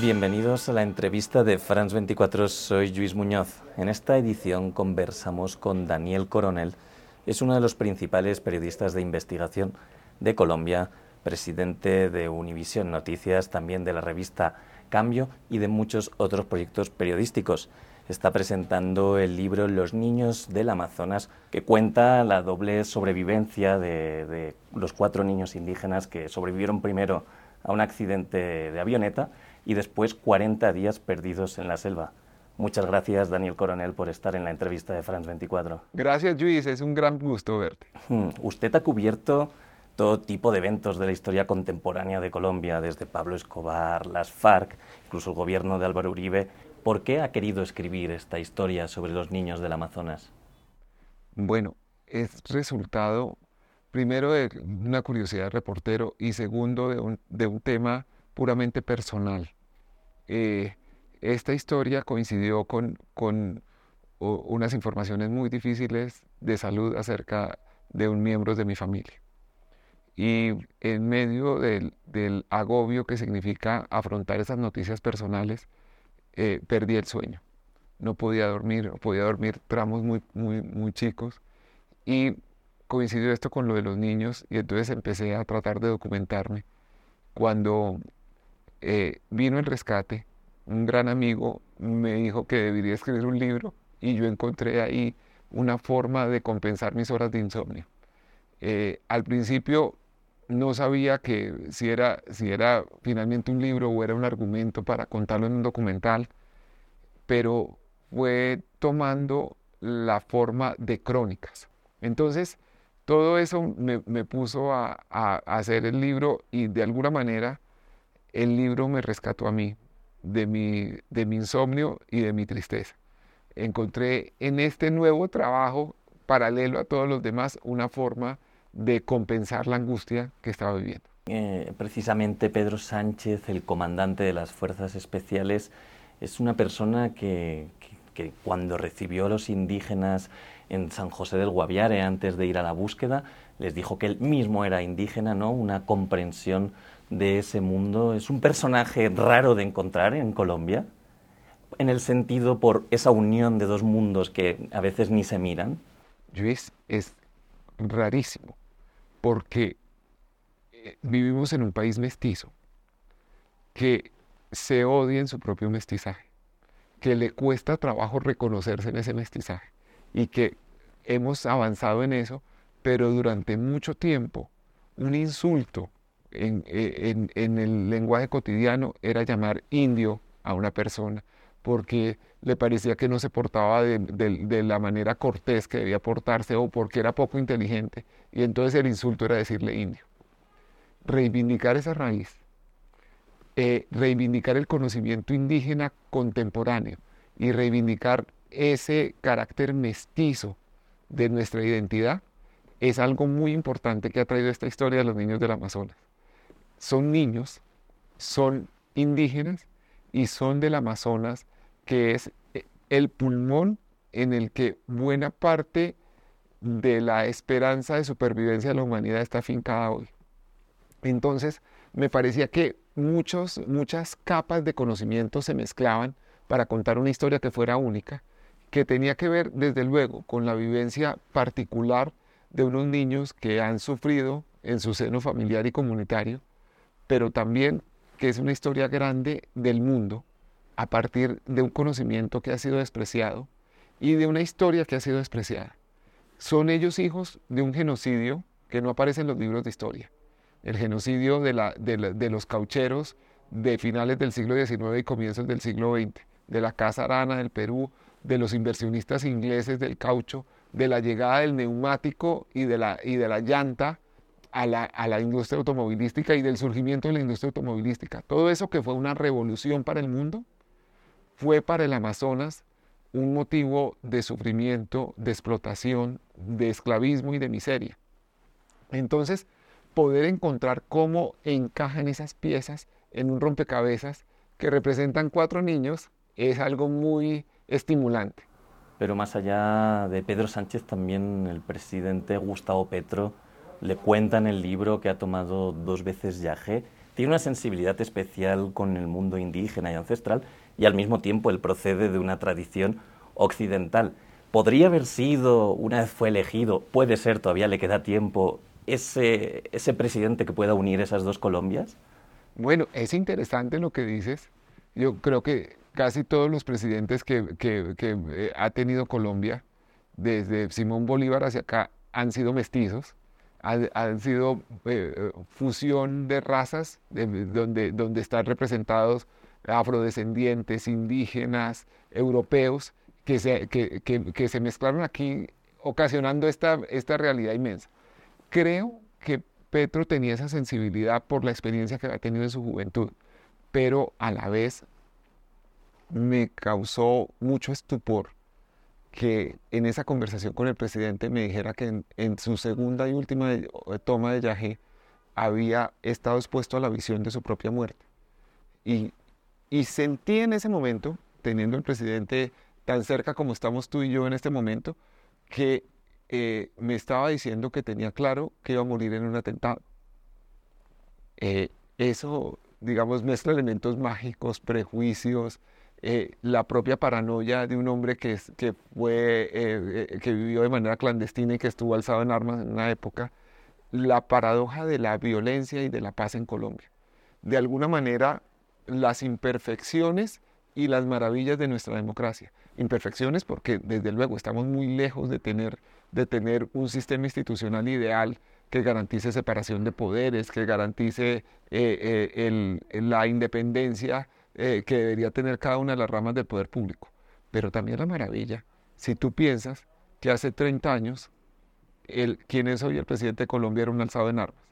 Bienvenidos a la entrevista de France 24. Soy Luis Muñoz. En esta edición conversamos con Daniel Coronel. Es uno de los principales periodistas de investigación de Colombia, presidente de Univisión Noticias, también de la revista Cambio y de muchos otros proyectos periodísticos. Está presentando el libro Los niños del Amazonas, que cuenta la doble sobrevivencia de, de los cuatro niños indígenas que sobrevivieron primero a un accidente de avioneta y después 40 días perdidos en la selva. Muchas gracias, Daniel Coronel, por estar en la entrevista de France 24. Gracias, Luis. Es un gran gusto verte. Hmm, usted ha cubierto todo tipo de eventos de la historia contemporánea de Colombia, desde Pablo Escobar, las FARC, incluso el gobierno de Álvaro Uribe. ¿Por qué ha querido escribir esta historia sobre los niños del Amazonas? Bueno, es resultado primero de una curiosidad de reportero y segundo de un, de un tema puramente personal. Eh, esta historia coincidió con, con unas informaciones muy difíciles de salud acerca de un miembro de mi familia. Y en medio del, del agobio que significa afrontar esas noticias personales, eh, perdí el sueño. No podía dormir, podía dormir tramos muy, muy, muy chicos. Y coincidió esto con lo de los niños y entonces empecé a tratar de documentarme. Cuando eh, vino el rescate, un gran amigo me dijo que debería escribir un libro y yo encontré ahí una forma de compensar mis horas de insomnio. Eh, al principio no sabía que si era, si era finalmente un libro o era un argumento para contarlo en un documental, pero fue tomando la forma de crónicas. Entonces, todo eso me, puso a, a, hacer el libro y de alguna manera el libro me rescató a mí de mi, de mi insomnio y de mi tristeza. Encontré en este nuevo trabajo, paralelo a todos los demás, una forma de compensar la angustia que estaba viviendo. Eh, precisamente Pedro Sánchez, el comandante de las Fuerzas Especiales, es una persona que, que, cuando recibió a los indígenas en San José del Guaviare antes de ir a la búsqueda, les dijo que él mismo era indígena, ¿no? Una comprensión de ese mundo. Es un personaje raro de encontrar en Colombia, en el sentido por esa unión de dos mundos que a veces ni se miran. Luis, es rarísimo, porque eh, vivimos en un país mestizo que se odia en su propio mestizaje, que le cuesta trabajo reconocerse en ese mestizaje y que hemos avanzado en eso, pero durante mucho tiempo un insulto eh, en, el lenguaje cotidiano era llamar indio a una persona porque le parecía que no se portaba de, la manera cortés que debía portarse o porque era poco inteligente. Y entonces el insulto era decirle indio. Reivindicar esa raíz, eh, reivindicar el conocimiento indígena contemporáneo y reivindicar ese carácter mestizo de nuestra identidad es algo muy importante que ha traído esta historia de los niños del Amazonas son niños, son indígenas y son del Amazonas, que es eh, el pulmón en el que buena parte de la esperanza de supervivencia de la humanidad está fincada hoy. Entonces, me parecía que muchos, muchas capas de conocimiento se mezclaban para contar una historia que fuera única, que tenía que ver, desde luego, con la vivencia particular de unos niños que han sufrido en su seno familiar y comunitario, pero también que es una historia grande del mundo a partir de un conocimiento que ha sido despreciado y de una historia que ha sido despreciada. Son ellos hijos de un genocidio que no aparece en los libros de historia. El genocidio de, la, de, los caucheros de finales del siglo XIX y comienzos del siglo XX, de la Casa Arana del Perú, de los inversionistas ingleses del caucho, de la llegada del neumático y de la, y de la llanta a la, industria automovilística y del surgimiento de la industria automovilística. Todo eso que fue una revolución para el mundo, fue para el Amazonas un motivo de sufrimiento, de explotación, de esclavismo y de miseria. Entonces, poder encontrar cómo encajan esas piezas en un rompecabezas que representan cuatro niños es algo muy estimulante. Pero más allá de Pedro Sánchez, también el presidente Gustavo Petro le cuenta en el libro que ha tomado dos veces viaje, tiene una sensibilidad especial con el mundo indígena y ancestral y al mismo tiempo él procede de una tradición occidental. ¿Podría haber sido, una vez fue elegido, puede ser, todavía le queda tiempo, ese, ese presidente que pueda unir esas dos Colombias? Bueno, es interesante lo que dices. Yo creo que casi todos los presidentes que, eh, ha tenido Colombia, desde Simón Bolívar hacia acá, han sido mestizos, han, sido eh, eh, fusión de razas, donde, donde están representados afrodescendientes, indígenas, europeos, que se, que, se mezclaron aquí ocasionando esta, esta realidad inmensa. Creo que Petro tenía esa sensibilidad por la experiencia que había tenido en su juventud, pero a la vez me causó mucho estupor que en esa conversación con el presidente me dijera que en, su segunda y última toma de Yajé había estado expuesto a la visión de su propia muerte. Y, y sentí en ese momento, teniendo al presidente tan cerca como estamos tú y yo en este momento, que eh, me estaba diciendo que tenía claro que iba a morir en un atentado. Eh, eso, digamos, mezcla elementos mágicos, prejuicios, eh, la propia paranoia de un hombre que, fue, eh, eh, que vivió de manera clandestina y que estuvo alzado en armas en una época, la paradoja de la violencia y de la paz en Colombia. De alguna manera, las imperfecciones y las maravillas de nuestra democracia. Imperfecciones porque, desde luego, estamos muy lejos de tener, de tener un sistema institucional ideal que garantice separación de poderes, que garantice la independencia eh, que debería tener cada una de las ramas del poder público. Pero también la maravilla, si tú piensas que hace 30 años, el, quien es hoy el presidente de Colombia era un alzado en armas,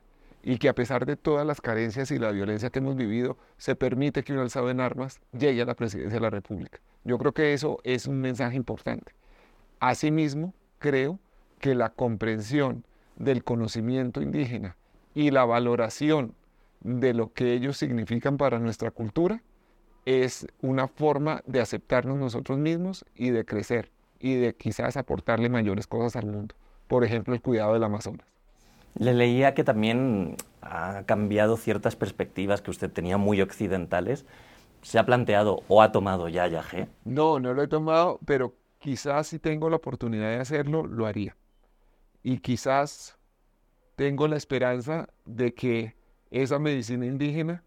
y que a pesar de todas las carencias y la violencia que hemos vivido, se permite que un alzado en armas llegue a la presidencia de la República. Yo creo que eso es un mensaje importante. Asimismo, creo que la comprensión del conocimiento indígena y la valoración de lo que ellos significan para nuestra cultura es una forma de aceptarnos nosotros mismos y de crecer y de quizás aportarle mayores cosas al mundo. Por ejemplo, el cuidado del Amazonas. Le leía que también ha cambiado ciertas perspectivas que usted tenía muy occidentales. ¿Se ha planteado o ha tomado ya Yagé? No, no lo he tomado, pero quizás si tengo la oportunidad de hacerlo, lo haría. Y quizás tengo la esperanza de que esa medicina indígena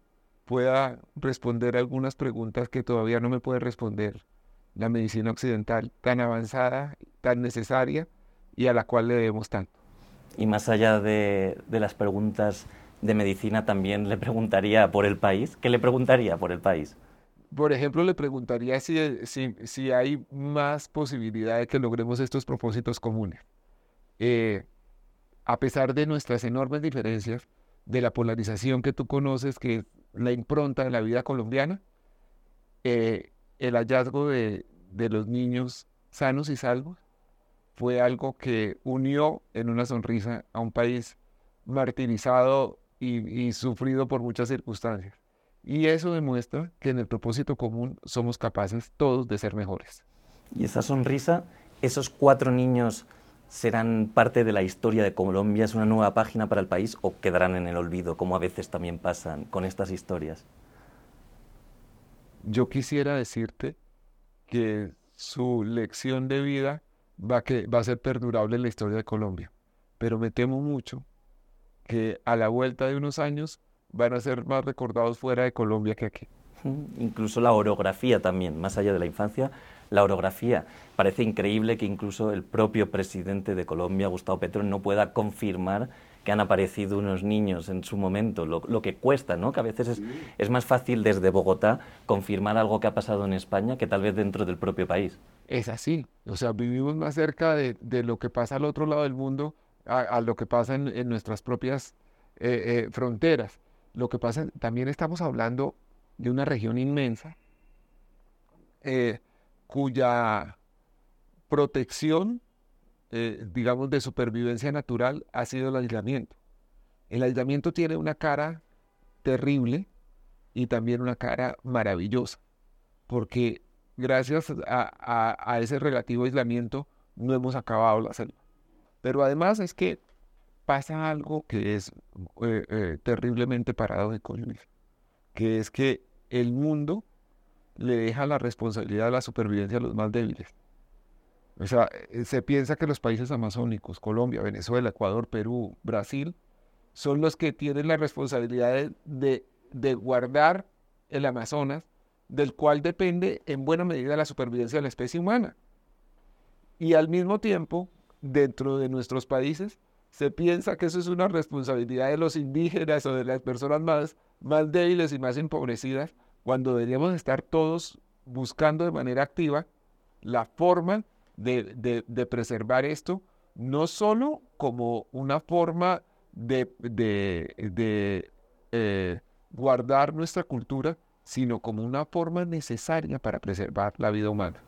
pueda responder algunas preguntas que todavía no me puede responder la medicina occidental, tan avanzada, tan necesaria y a la cual le debemos tanto. Y más allá de, las preguntas de medicina, también le preguntaría por el país. ¿Qué le preguntaría por el país? Por ejemplo, le preguntaría si, si, hay más posibilidad de que logremos estos propósitos comunes. Eh, a pesar de nuestras enormes diferencias, de la polarización que tú conoces, que la impronta de la vida colombiana, eh, el hallazgo de, los niños sanos y salvos fue algo que unió en una sonrisa a un país martirizado y, sufrido por muchas circunstancias. Y eso demuestra que en el propósito común somos capaces todos de ser mejores. Y esa sonrisa, esos cuatro niños serán parte de la historia de Colombia? ¿Es una nueva página para el país o quedarán en el olvido, como a veces también pasan con estas historias? Yo quisiera decirte que su lección de vida va, que, va a ser perdurable en la historia de Colombia, pero me temo mucho que a la vuelta de unos años van a ser más recordados fuera de Colombia que aquí. Incluso la orografía también, más allá de la infancia, la orografía. Parece increíble que incluso el propio presidente de Colombia, Gustavo Petro, no pueda confirmar que han aparecido unos niños en su momento, lo, que cuesta, ¿no? Que a veces es, es, más fácil desde Bogotá confirmar algo que ha pasado en España que tal vez dentro del propio país. Es así, o sea, vivimos más cerca de, lo que pasa al otro lado del mundo a, lo que pasa en, nuestras propias eh, eh, fronteras. Lo que pasa, también estamos hablando de una región inmensa, eh, cuya protección, eh, digamos, de supervivencia natural ha sido el aislamiento. El aislamiento tiene una cara terrible y también una cara maravillosa, porque gracias a, ese relativo aislamiento no hemos acabado la selva. Pero además es que pasa algo que es eh, eh, terriblemente paradójico, que es que el mundo le deja la responsabilidad de la supervivencia a los más débiles. O sea, eh, se piensa que los países amazónicos, Colombia, Venezuela, Ecuador, Perú, Brasil, son los que tienen la responsabilidad de, de guardar el Amazonas, del cual depende en buena medida la supervivencia de la especie humana. Y al mismo tiempo, dentro de nuestros países, se piensa que eso es una responsabilidad de los indígenas o de las personas más, más débiles y más empobrecidas, cuando deberíamos estar todos buscando de manera activa la forma de, de, preservar esto, no solo como una forma de, de eh, guardar nuestra cultura, sino como una forma necesaria para preservar la vida humana.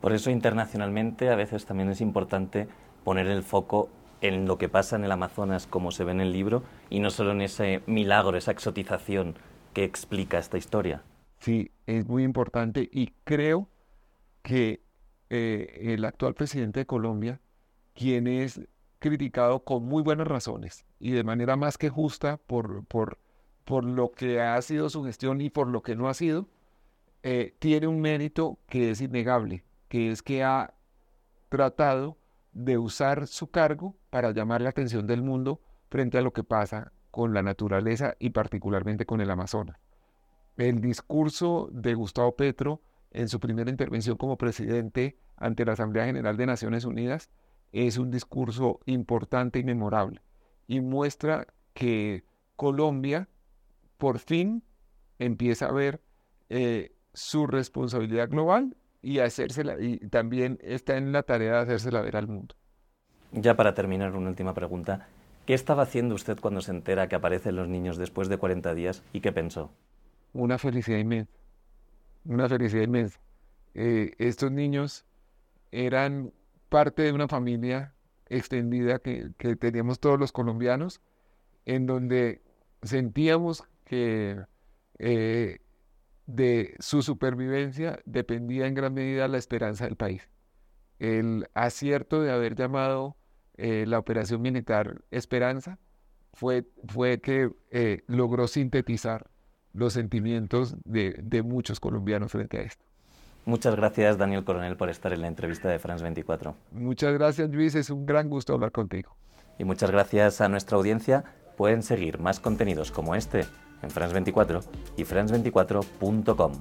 Por eso internacionalmente a veces también es importante poner el foco en lo que pasa en el Amazonas, como se ve en el libro, y no solo en ese milagro, esa exotización que explica esta historia. Sí, es muy importante y creo que eh, el actual presidente de Colombia, quien es criticado con muy buenas razones y de manera más que justa por, por, por lo que ha sido su gestión y por lo que no ha sido, eh, tiene un mérito que es innegable, que es que ha tratado de usar su cargo para llamar la atención del mundo frente a lo que pasa con la naturaleza y particularmente con el Amazonas. El discurso de Gustavo Petro en su primera intervención como presidente ante la Asamblea General de Naciones Unidas es un discurso importante y memorable y muestra que Colombia por fin empieza a ver eh, su responsabilidad global y, hacérsela, y también está en la tarea de hacérsela ver al mundo. Ya para terminar, una última pregunta. ¿Qué estaba haciendo usted cuando se entera que aparecen los niños después de 40 días y qué pensó? Una felicidad inmensa una felicidad inmensa. Eh, estos niños eran parte de una familia extendida que, teníamos todos los colombianos, en donde sentíamos que eh, de su supervivencia dependía en gran medida la esperanza del país. El acierto de haber llamado eh, la operación militar Esperanza fue, fue que logró sintetizar los sentimientos de, muchos colombianos frente a esto. Muchas gracias, Daniel Coronel, por estar en la entrevista de France 24. Muchas gracias, Luis. Es un gran gusto hablar contigo. Y muchas gracias a nuestra audiencia. Pueden seguir más contenidos como este en France 24 y france24.com.